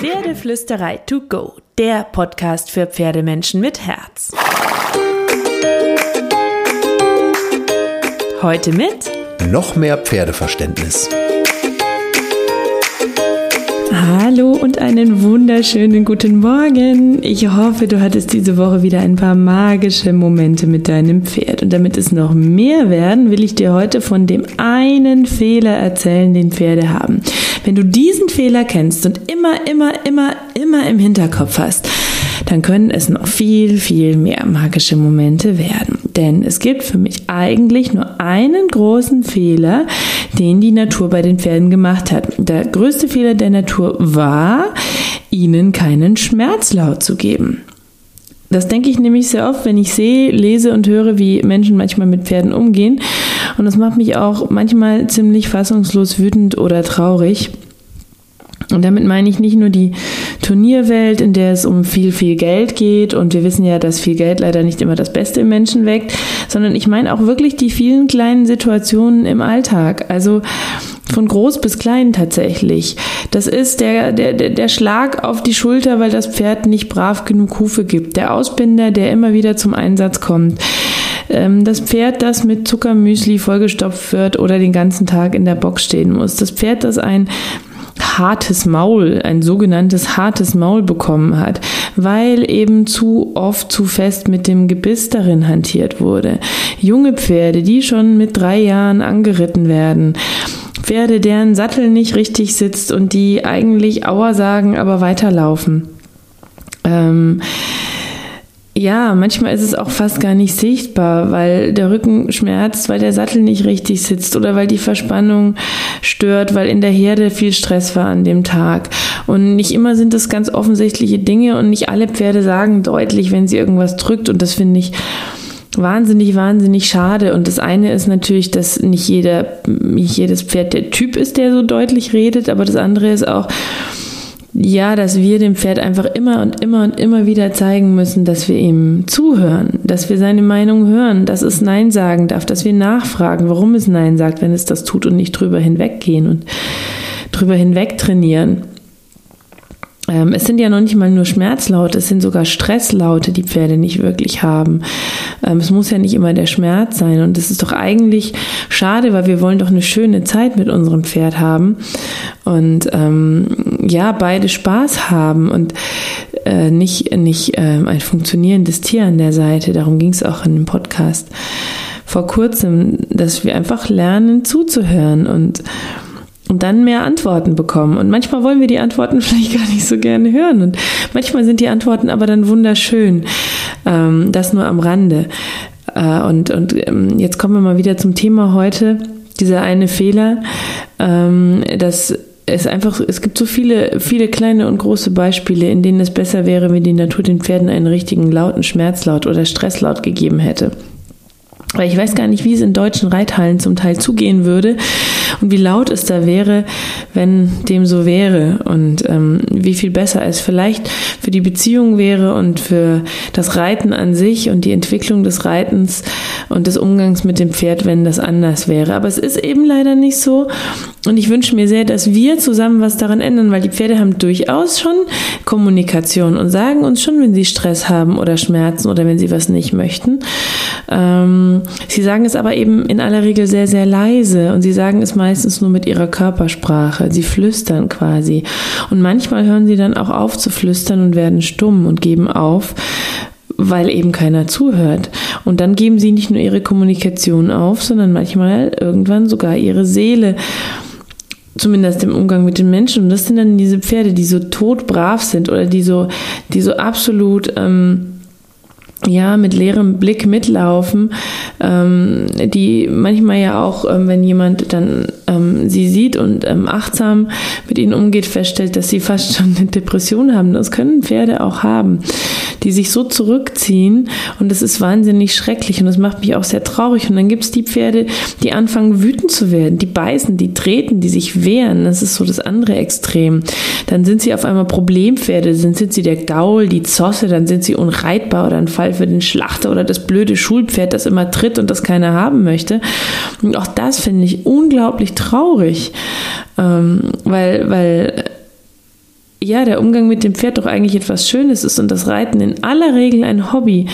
Pferdeflüsterei to go, der Podcast für Pferdemenschen mit Herz. Heute mit noch mehr Pferdeverständnis. Hallo und einen wunderschönen guten Morgen. Ich hoffe, du hattest diese Woche wieder ein paar magische Momente mit deinem Pferd. Und damit es noch mehr werden, will ich dir heute von dem einen Fehler erzählen, den Pferde haben. Wenn du diesen Fehler kennst und immer, immer, immer, immer im Hinterkopf hast, dann können es noch viel, viel mehr magische Momente werden. Denn es gibt für mich eigentlich nur einen großen Fehler, den die Natur bei den Pferden gemacht hat. Der größte Fehler der Natur war, ihnen keinen Schmerzlaut zu geben. Das denke ich nämlich sehr oft, wenn ich sehe, lese und höre, wie Menschen manchmal mit Pferden umgehen. Und das macht mich auch manchmal ziemlich fassungslos wütend oder traurig. Und damit meine ich nicht nur die Turnierwelt, in der es um viel, viel Geld geht. Und wir wissen ja, dass viel Geld leider nicht immer das Beste im Menschen weckt, sondern ich meine auch wirklich die vielen kleinen Situationen im Alltag. Also von groß bis klein tatsächlich. Das ist der, der, der Schlag auf die Schulter, weil das Pferd nicht brav genug Hufe gibt. Der Ausbinder, der immer wieder zum Einsatz kommt ähm, das Pferd, das mit Zuckermüsli vollgestopft wird oder den ganzen Tag in der Box stehen muss. Das Pferd, das ein hartes Maul, ein sogenanntes hartes Maul bekommen hat, weil eben zu oft zu fest mit dem Gebiss darin hantiert wurde. Junge Pferde, die schon mit drei Jahren angeritten werden, Pferde, deren Sattel nicht richtig sitzt und die eigentlich Aua sagen, aber weiterlaufen. Ähm, ja, manchmal ist es auch fast gar nicht sichtbar, weil der Rücken schmerzt, weil der Sattel nicht richtig sitzt oder weil die Verspannung stört, weil in der Herde viel Stress war an dem Tag. Und nicht immer sind das ganz offensichtliche Dinge und nicht alle Pferde sagen deutlich, wenn sie irgendwas drückt. Und das finde ich wahnsinnig, wahnsinnig schade. Und das eine ist natürlich, dass nicht jeder, nicht jedes Pferd der Typ ist, der so deutlich redet, aber das andere ist auch, ja, dass wir dem Pferd einfach immer und immer und immer wieder zeigen müssen, dass wir ihm zuhören, dass wir seine Meinung hören, dass es Nein sagen darf, dass wir nachfragen, warum es Nein sagt, wenn es das tut und nicht drüber hinweggehen und drüber hinweg trainieren. Ähm, es sind ja noch nicht mal nur Schmerzlaute, es sind sogar Stresslaute, die Pferde nicht wirklich haben. Ähm, es muss ja nicht immer der Schmerz sein. Und das ist doch eigentlich schade, weil wir wollen doch eine schöne Zeit mit unserem Pferd haben. Und ähm, ja, beide Spaß haben und äh, nicht, nicht äh, ein funktionierendes Tier an der Seite. Darum ging es auch in dem Podcast vor kurzem, dass wir einfach lernen zuzuhören und und dann mehr Antworten bekommen. Und manchmal wollen wir die Antworten vielleicht gar nicht so gerne hören. Und manchmal sind die Antworten aber dann wunderschön. Ähm, das nur am Rande. Äh, und und ähm, jetzt kommen wir mal wieder zum Thema heute. Dieser eine Fehler, ähm, dass es einfach, es gibt so viele, viele kleine und große Beispiele, in denen es besser wäre, wenn die Natur den Pferden einen richtigen lauten Schmerzlaut oder Stresslaut gegeben hätte. Weil ich weiß gar nicht, wie es in deutschen Reithallen zum Teil zugehen würde und wie laut es da wäre, wenn dem so wäre und ähm, wie viel besser es vielleicht für die Beziehung wäre und für das Reiten an sich und die Entwicklung des Reitens und des Umgangs mit dem Pferd, wenn das anders wäre. Aber es ist eben leider nicht so und ich wünsche mir sehr, dass wir zusammen was daran ändern, weil die Pferde haben durchaus schon Kommunikation und sagen uns schon, wenn sie Stress haben oder Schmerzen oder wenn sie was nicht möchten. Ähm, sie sagen es aber eben in aller Regel sehr, sehr leise und sie sagen es meistens nur mit ihrer Körpersprache. Sie flüstern quasi. Und manchmal hören sie dann auch auf zu flüstern und werden stumm und geben auf, weil eben keiner zuhört. Und dann geben sie nicht nur ihre Kommunikation auf, sondern manchmal irgendwann sogar ihre Seele. Zumindest im Umgang mit den Menschen. Und das sind dann diese Pferde, die so todbrav sind oder die so, die so absolut ähm, ja, mit leerem Blick mitlaufen, ähm, die manchmal ja auch, ähm, wenn jemand dann ähm, sie sieht und ähm, achtsam mit ihnen umgeht, feststellt, dass sie fast schon eine Depression haben. Das können Pferde auch haben, die sich so zurückziehen und das ist wahnsinnig schrecklich und das macht mich auch sehr traurig. Und dann gibt es die Pferde, die anfangen wütend zu werden, die beißen, die treten, die sich wehren. Das ist so das andere Extrem. Dann sind sie auf einmal Problempferde, dann sind sie der Gaul, die Zosse, dann sind sie unreitbar oder ein Fall für den Schlachter oder das blöde Schulpferd, das immer tritt und das keiner haben möchte. Und auch das finde ich unglaublich traurig, ähm, weil, weil ja, der Umgang mit dem Pferd doch eigentlich etwas Schönes ist und das Reiten in aller Regel ein Hobby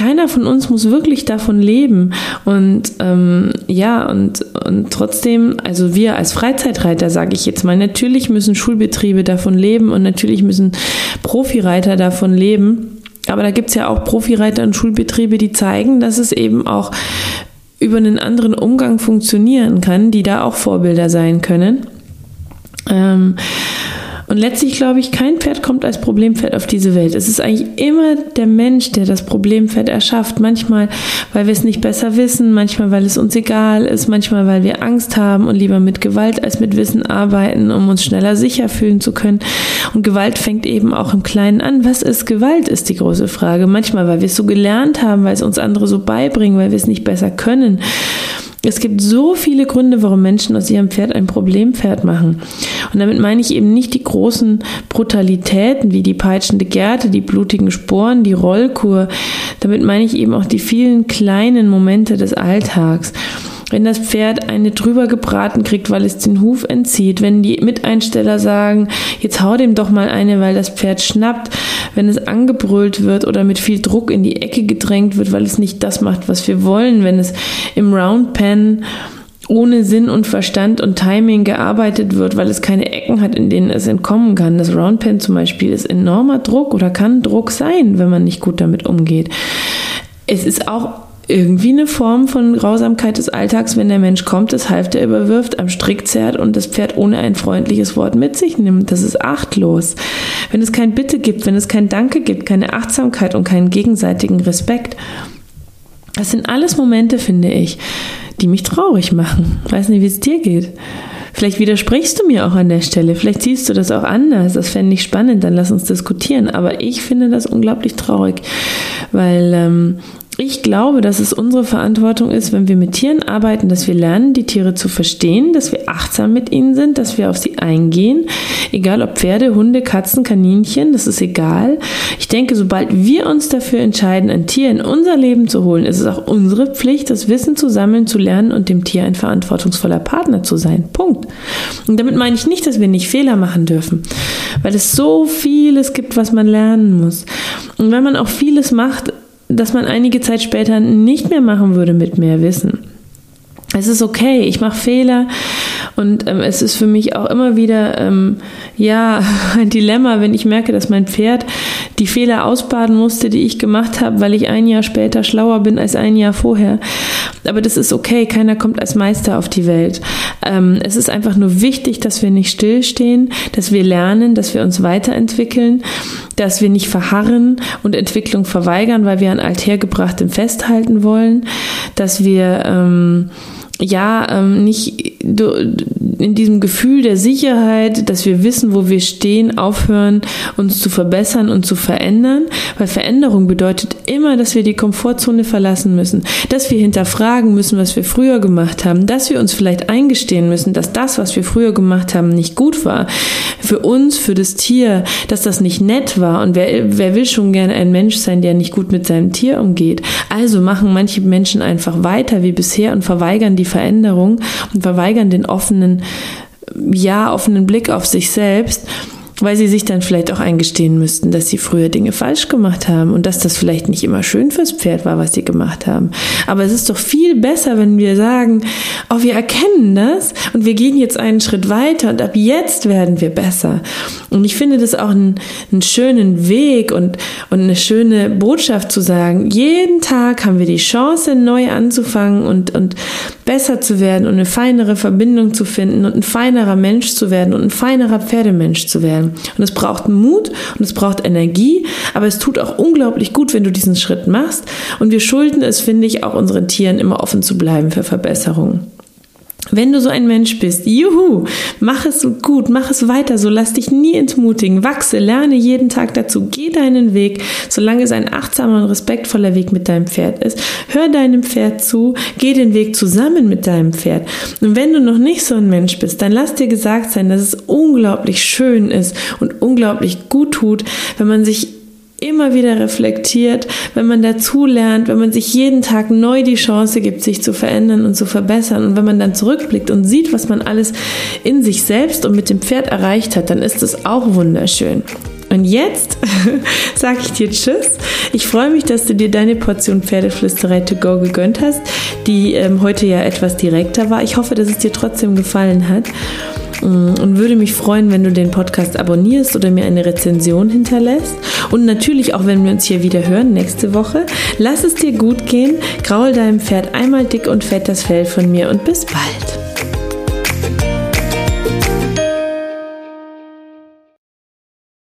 keiner von uns muss wirklich davon leben. Und ähm, ja, und, und trotzdem, also wir als Freizeitreiter, sage ich jetzt mal, natürlich müssen Schulbetriebe davon leben und natürlich müssen Profireiter davon leben. Aber da gibt es ja auch Profireiter und Schulbetriebe, die zeigen, dass es eben auch über einen anderen Umgang funktionieren kann, die da auch Vorbilder sein können. Ähm, und letztlich glaube ich, kein Pferd kommt als Problempferd auf diese Welt. Es ist eigentlich immer der Mensch, der das Problempferd erschafft. Manchmal, weil wir es nicht besser wissen, manchmal, weil es uns egal ist, manchmal, weil wir Angst haben und lieber mit Gewalt als mit Wissen arbeiten, um uns schneller sicher fühlen zu können. Und Gewalt fängt eben auch im Kleinen an. Was ist Gewalt, ist die große Frage. Manchmal, weil wir es so gelernt haben, weil es uns andere so beibringen, weil wir es nicht besser können. Es gibt so viele Gründe, warum Menschen aus ihrem Pferd ein Problempferd machen. Und damit meine ich eben nicht die großen Brutalitäten wie die peitschende Gerte, die blutigen Sporen, die Rollkur. Damit meine ich eben auch die vielen kleinen Momente des Alltags wenn das Pferd eine drüber gebraten kriegt, weil es den Huf entzieht, wenn die Miteinsteller sagen, jetzt hau dem doch mal eine, weil das Pferd schnappt, wenn es angebrüllt wird oder mit viel Druck in die Ecke gedrängt wird, weil es nicht das macht, was wir wollen, wenn es im Roundpen ohne Sinn und Verstand und Timing gearbeitet wird, weil es keine Ecken hat, in denen es entkommen kann. Das Roundpen zum Beispiel ist enormer Druck oder kann Druck sein, wenn man nicht gut damit umgeht. Es ist auch irgendwie eine Form von Grausamkeit des Alltags, wenn der Mensch kommt, das Halfter überwirft, am Strick zerrt und das Pferd ohne ein freundliches Wort mit sich nimmt. Das ist achtlos. Wenn es kein Bitte gibt, wenn es kein Danke gibt, keine Achtsamkeit und keinen gegenseitigen Respekt. Das sind alles Momente, finde ich, die mich traurig machen. Weiß nicht, wie es dir geht. Vielleicht widersprichst du mir auch an der Stelle, vielleicht siehst du das auch anders, das fände ich spannend, dann lass uns diskutieren. Aber ich finde das unglaublich traurig, weil ähm, ich glaube, dass es unsere Verantwortung ist, wenn wir mit Tieren arbeiten, dass wir lernen, die Tiere zu verstehen, dass wir achtsam mit ihnen sind, dass wir auf sie eingehen. Egal ob Pferde, Hunde, Katzen, Kaninchen, das ist egal. Ich denke, sobald wir uns dafür entscheiden, ein Tier in unser Leben zu holen, ist es auch unsere Pflicht, das Wissen zu sammeln, zu lernen und dem Tier ein verantwortungsvoller Partner zu sein. Punkt. Und damit meine ich nicht, dass wir nicht Fehler machen dürfen, weil es so vieles gibt, was man lernen muss. Und wenn man auch vieles macht, dass man einige Zeit später nicht mehr machen würde mit mehr Wissen. Es ist okay, ich mache Fehler und ähm, es ist für mich auch immer wieder ähm, ja ein Dilemma, wenn ich merke, dass mein Pferd die Fehler ausbaden musste, die ich gemacht habe, weil ich ein Jahr später schlauer bin als ein Jahr vorher. Aber das ist okay, keiner kommt als Meister auf die Welt. Ähm, es ist einfach nur wichtig, dass wir nicht stillstehen, dass wir lernen, dass wir uns weiterentwickeln, dass wir nicht verharren und Entwicklung verweigern, weil wir an althergebrachtem festhalten wollen, dass wir ähm, ja ähm, nicht in diesem Gefühl der Sicherheit, dass wir wissen, wo wir stehen, aufhören, uns zu verbessern und zu verändern, weil Veränderung bedeutet immer, dass wir die Komfortzone verlassen müssen, dass wir hinterfragen müssen, was wir früher gemacht haben, dass wir uns vielleicht eingestehen müssen, dass das, was wir früher gemacht haben, nicht gut war. Für uns, für das Tier, dass das nicht nett war. Und wer, wer will schon gerne ein Mensch sein, der nicht gut mit seinem Tier umgeht? Also machen manche Menschen einfach weiter wie bisher und verweigern die Veränderung und verweigern den offenen, ja, offenen Blick auf sich selbst weil sie sich dann vielleicht auch eingestehen müssten, dass sie früher Dinge falsch gemacht haben und dass das vielleicht nicht immer schön fürs Pferd war, was sie gemacht haben. Aber es ist doch viel besser, wenn wir sagen, oh, wir erkennen das und wir gehen jetzt einen Schritt weiter und ab jetzt werden wir besser. Und ich finde das auch einen, einen schönen Weg und, und eine schöne Botschaft zu sagen, jeden Tag haben wir die Chance, neu anzufangen und, und besser zu werden und eine feinere Verbindung zu finden und ein feinerer Mensch zu werden und ein feinerer Pferdemensch zu werden. Und es braucht Mut und es braucht Energie, aber es tut auch unglaublich gut, wenn du diesen Schritt machst. Und wir schulden es, finde ich, auch unseren Tieren immer offen zu bleiben für Verbesserungen. Wenn du so ein Mensch bist, juhu, mach es gut, mach es weiter, so lass dich nie entmutigen, wachse, lerne jeden Tag dazu, geh deinen Weg, solange es ein achtsamer und respektvoller Weg mit deinem Pferd ist. Hör deinem Pferd zu, geh den Weg zusammen mit deinem Pferd. Und wenn du noch nicht so ein Mensch bist, dann lass dir gesagt sein, dass es unglaublich schön ist und unglaublich gut tut, wenn man sich immer wieder reflektiert, wenn man dazu lernt, wenn man sich jeden Tag neu die Chance gibt, sich zu verändern und zu verbessern und wenn man dann zurückblickt und sieht, was man alles in sich selbst und mit dem Pferd erreicht hat, dann ist es auch wunderschön. Und jetzt sage ich dir Tschüss. Ich freue mich, dass du dir deine Portion Pferdeflüsterei to go gegönnt hast, die ähm, heute ja etwas direkter war. Ich hoffe, dass es dir trotzdem gefallen hat und würde mich freuen, wenn du den Podcast abonnierst oder mir eine Rezension hinterlässt. Und natürlich auch, wenn wir uns hier wieder hören nächste Woche. Lass es dir gut gehen, graul deinem Pferd einmal dick und fett das Fell von mir und bis bald.